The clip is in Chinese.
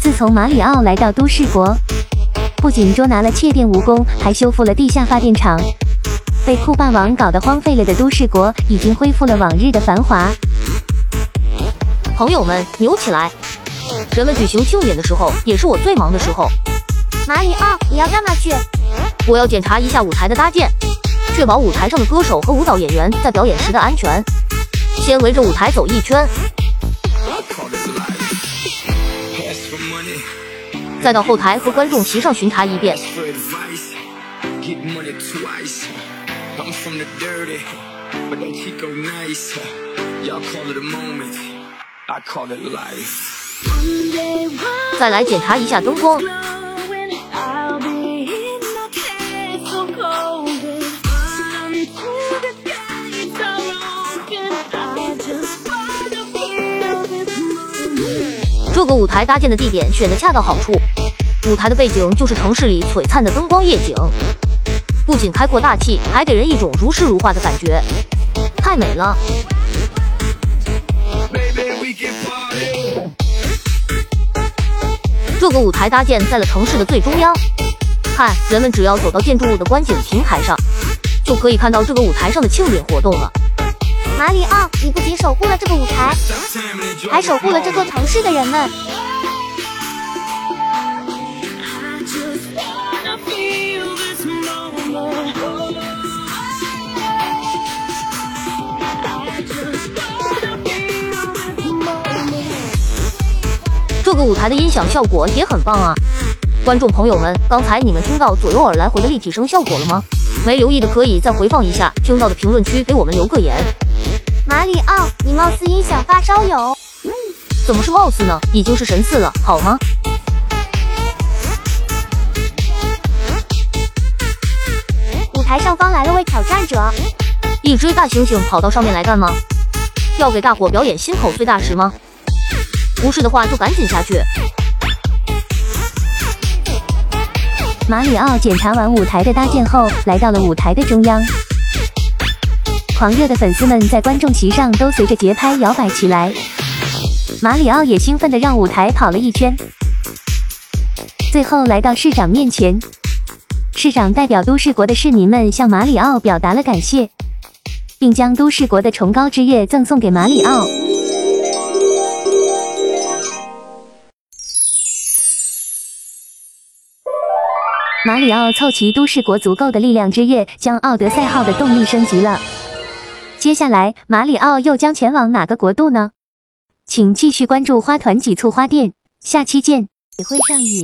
自从马里奥来到都市国，不仅捉拿了窃电蜈蚣，还修复了地下发电厂。被酷霸王搞得荒废了的都市国，已经恢复了往日的繁华。朋友们，扭起来！人们举行庆典的时候，也是我最忙的时候。马里奥，你要干嘛去？我要检查一下舞台的搭建，确保舞台上的歌手和舞蹈演员在表演时的安全。先围着舞台走一圈，再到后台和观众席上巡查一遍。再来检查一下灯光。这个舞台搭建的地点选的恰到好处，舞台的背景就是城市里璀璨的灯光夜景，不仅开阔大气，还给人一种如诗如画的感觉，太美了。这个舞台搭建在了城市的最中央，看人们只要走到建筑物的观景平台上，就可以看到这个舞台上的庆典活动了。马里奥，你不仅守护了这个舞台，还守护了这座城市的人们。这个舞台的音响效果也很棒啊！观众朋友们，刚才你们听到左右耳来回的立体声效果了吗？没留意的可以再回放一下，听到的评论区给我们留个言。马里奥，你貌似音响发烧友，怎么是貌似呢？已经是神似了，好吗？舞台上方来了位挑战者，一只大猩猩跑到上面来干嘛？要给大伙表演心口碎大石吗？不是的话就赶紧下去。马里奥检查完舞台的搭建后，来到了舞台的中央。狂热的粉丝们在观众席上都随着节拍摇摆起来。马里奥也兴奋地让舞台跑了一圈，最后来到市长面前。市长代表都市国的市民们向马里奥表达了感谢，并将都市国的崇高之夜赠送给马里奥。马里奥凑齐都市国足够的力量之夜，将奥德赛号的动力升级了。接下来，马里奥又将前往哪个国度呢？请继续关注花团几簇花店，下期见！也会上瘾。